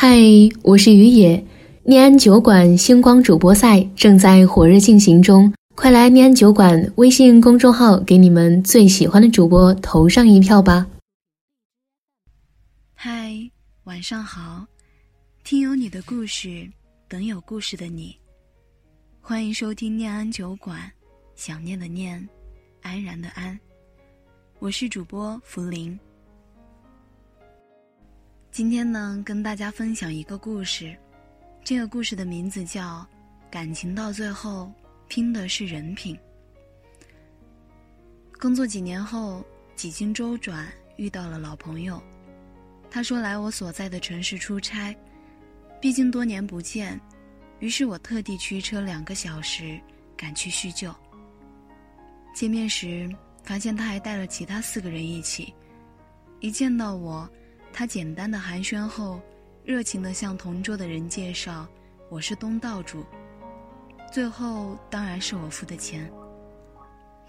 嗨，我是于野。念安酒馆星光主播赛正在火热进行中，快来念安酒馆微信公众号，给你们最喜欢的主播投上一票吧！嗨，晚上好，听有你的故事，等有故事的你，欢迎收听念安酒馆，想念的念，安然的安，我是主播福林。今天呢，跟大家分享一个故事。这个故事的名字叫《感情到最后拼的是人品》。工作几年后，几经周转，遇到了老朋友。他说来我所在的城市出差，毕竟多年不见，于是我特地驱车两个小时赶去叙旧。见面时，发现他还带了其他四个人一起。一见到我。他简单的寒暄后，热情的向同桌的人介绍：“我是东道主。”最后当然是我付的钱。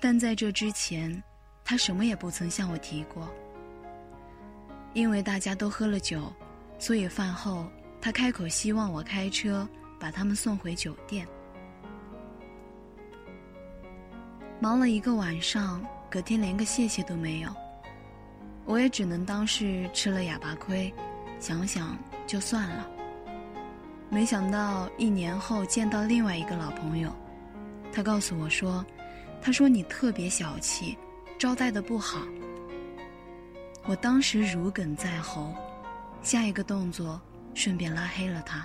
但在这之前，他什么也不曾向我提过。因为大家都喝了酒，所以饭后他开口希望我开车把他们送回酒店。忙了一个晚上，隔天连个谢谢都没有。我也只能当是吃了哑巴亏，想想就算了。没想到一年后见到另外一个老朋友，他告诉我说：“他说你特别小气，招待的不好。”我当时如鲠在喉，下一个动作顺便拉黑了他。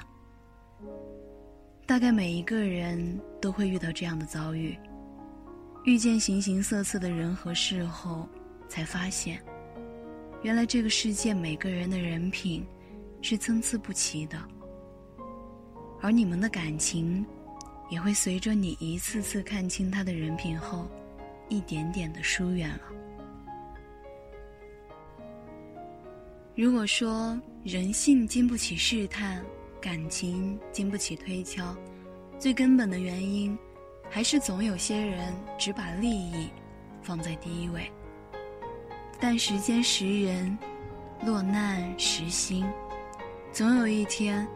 大概每一个人都会遇到这样的遭遇，遇见形形色色的人和事后，才发现。原来这个世界每个人的人品是参差不齐的，而你们的感情也会随着你一次次看清他的人品后，一点点的疏远了。如果说人性经不起试探，感情经不起推敲，最根本的原因，还是总有些人只把利益放在第一位。但时间识人，落难识心，总有一天，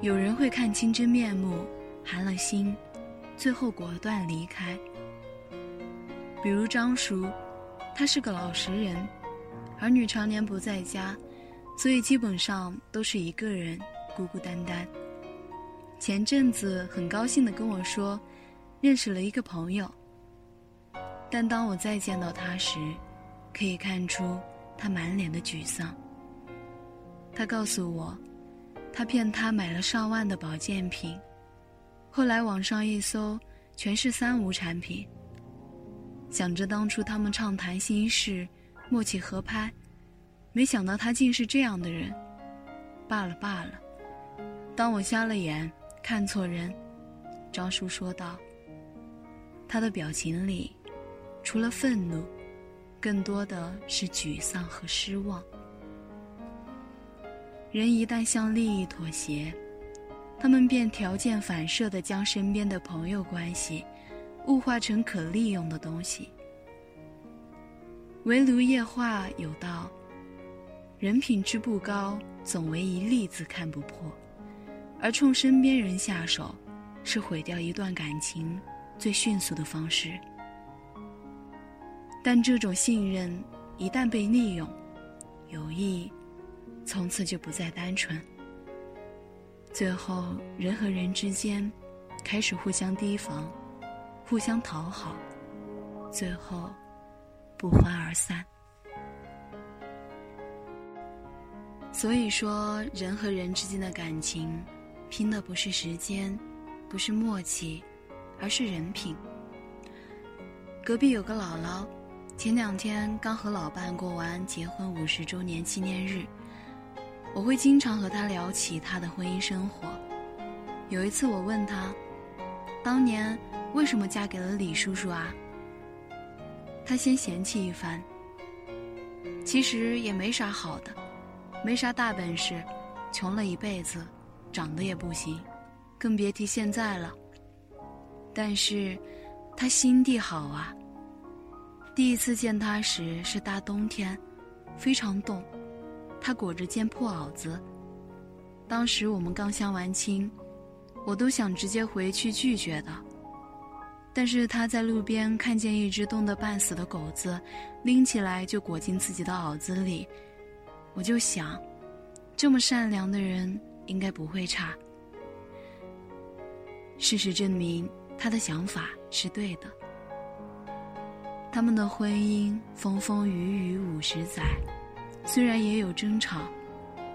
有人会看清真面目，寒了心，最后果断离开。比如张叔，他是个老实人，儿女常年不在家，所以基本上都是一个人孤孤单单。前阵子很高兴的跟我说，认识了一个朋友。但当我再见到他时，可以看出，他满脸的沮丧。他告诉我，他骗他买了上万的保健品，后来网上一搜，全是三无产品。想着当初他们畅谈心事，默契合拍，没想到他竟是这样的人。罢了罢了，当我瞎了眼，看错人。张叔说道。他的表情里，除了愤怒。更多的是沮丧和失望。人一旦向利益妥协，他们便条件反射地将身边的朋友关系物化成可利用的东西。围炉夜话有道：“人品之不高，总为一粒子看不破；而冲身边人下手，是毁掉一段感情最迅速的方式。”但这种信任一旦被利用，友谊从此就不再单纯。最后，人和人之间开始互相提防，互相讨好，最后不欢而散。所以说，人和人之间的感情，拼的不是时间，不是默契，而是人品。隔壁有个姥姥。前两天刚和老伴过完结婚五十周年纪念日，我会经常和他聊起他的婚姻生活。有一次我问他，当年为什么嫁给了李叔叔啊？他先嫌弃一番。其实也没啥好的，没啥大本事，穷了一辈子，长得也不行，更别提现在了。但是，他心地好啊。第一次见他时是大冬天，非常冻，他裹着件破袄子。当时我们刚相完亲，我都想直接回去拒绝的。但是他在路边看见一只冻得半死的狗子，拎起来就裹进自己的袄子里，我就想，这么善良的人应该不会差。事实证明，他的想法是对的。他们的婚姻风风雨雨五十载，虽然也有争吵，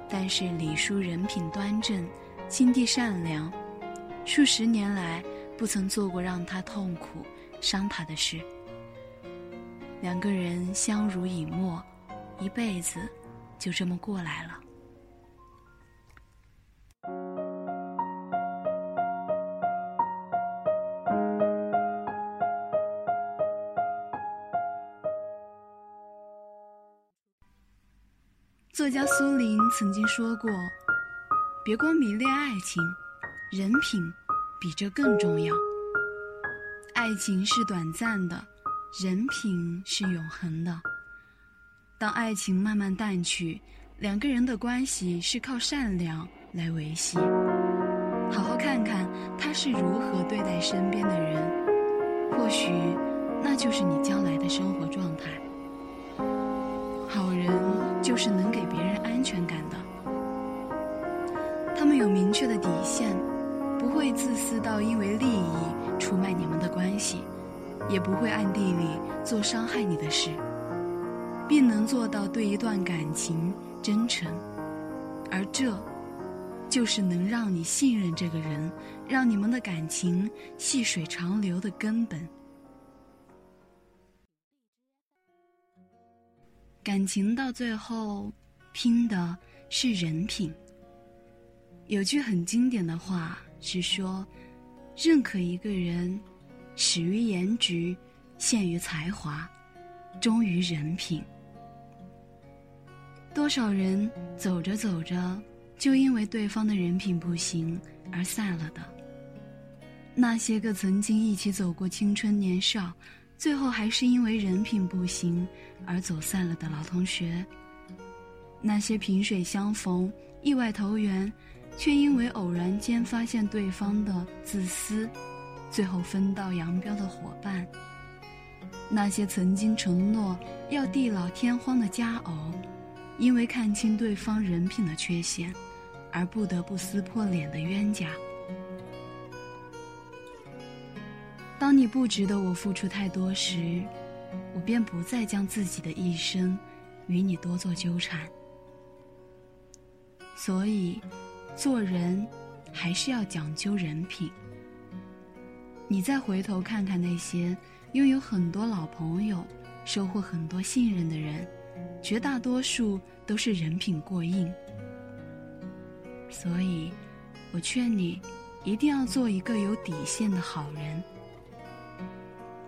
但是李叔人品端正，心地善良，数十年来不曾做过让他痛苦、伤他的事。两个人相濡以沫，一辈子就这么过来了。作家苏林曾经说过：“别光迷恋爱情，人品比这更重要。爱情是短暂的，人品是永恒的。当爱情慢慢淡去，两个人的关系是靠善良来维系。好好看看他是如何对待身边的人，或许那就是你将来的生活状态。”好人就是能给安全感的，他们有明确的底线，不会自私到因为利益出卖你们的关系，也不会暗地里做伤害你的事，并能做到对一段感情真诚，而这，就是能让你信任这个人，让你们的感情细水长流的根本。感情到最后，拼的是人品。有句很经典的话是说：“认可一个人，始于颜值，陷于才华，忠于人品。”多少人走着走着，就因为对方的人品不行而散了的。那些个曾经一起走过青春年少。最后还是因为人品不行而走散了的老同学，那些萍水相逢、意外投缘，却因为偶然间发现对方的自私，最后分道扬镳的伙伴，那些曾经承诺要地老天荒的佳偶，因为看清对方人品的缺陷，而不得不撕破脸的冤家。当你不值得我付出太多时，我便不再将自己的一生与你多做纠缠。所以，做人还是要讲究人品。你再回头看看那些拥有很多老朋友、收获很多信任的人，绝大多数都是人品过硬。所以，我劝你一定要做一个有底线的好人。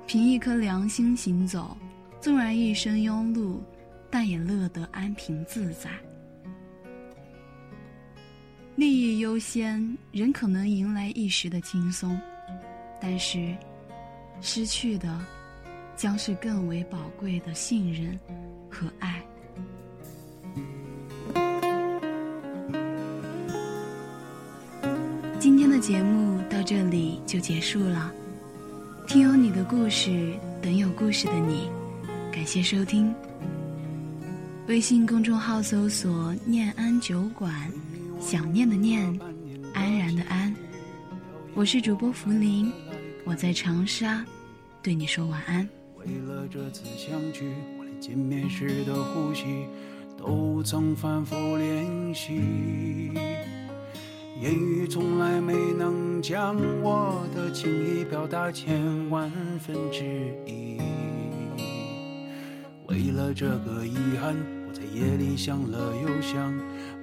凭一颗良心行走，纵然一生庸碌，但也乐得安平自在。利益优先，人可能迎来一时的轻松，但是失去的将是更为宝贵的信任和爱。今天的节目到这里就结束了。听有你的故事，等有故事的你。感谢收听。微信公众号搜索“念安酒馆”，想念的念，安然的安。我是主播福林，我在长沙，对你说晚安。为了这次相聚，我连见面时的呼吸都曾反复练习。言语从来没能将我的情意表达千万分之一。为了这个遗憾，我在夜里想了又想，